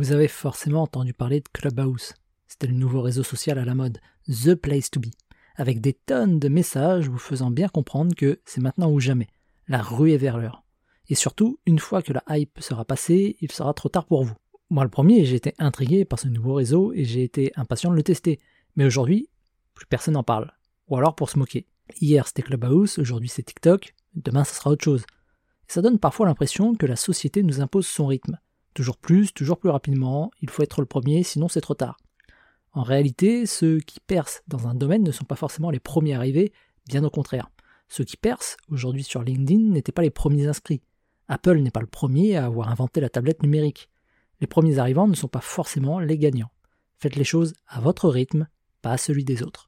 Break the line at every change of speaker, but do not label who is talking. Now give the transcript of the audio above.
Vous avez forcément entendu parler de Clubhouse. C'était le nouveau réseau social à la mode, The Place to Be, avec des tonnes de messages vous faisant bien comprendre que c'est maintenant ou jamais, la rue est vers l'heure. Et surtout, une fois que la hype sera passée, il sera trop tard pour vous. Moi le premier, j'ai été intrigué par ce nouveau réseau et j'ai été impatient de le tester. Mais aujourd'hui, plus personne n'en parle. Ou alors pour se moquer. Hier c'était Clubhouse, aujourd'hui c'est TikTok, demain ça sera autre chose. Ça donne parfois l'impression que la société nous impose son rythme. Toujours plus, toujours plus rapidement, il faut être le premier, sinon c'est trop tard. En réalité, ceux qui percent dans un domaine ne sont pas forcément les premiers arrivés, bien au contraire. Ceux qui percent aujourd'hui sur LinkedIn n'étaient pas les premiers inscrits. Apple n'est pas le premier à avoir inventé la tablette numérique. Les premiers arrivants ne sont pas forcément les gagnants. Faites les choses à votre rythme, pas à celui des autres.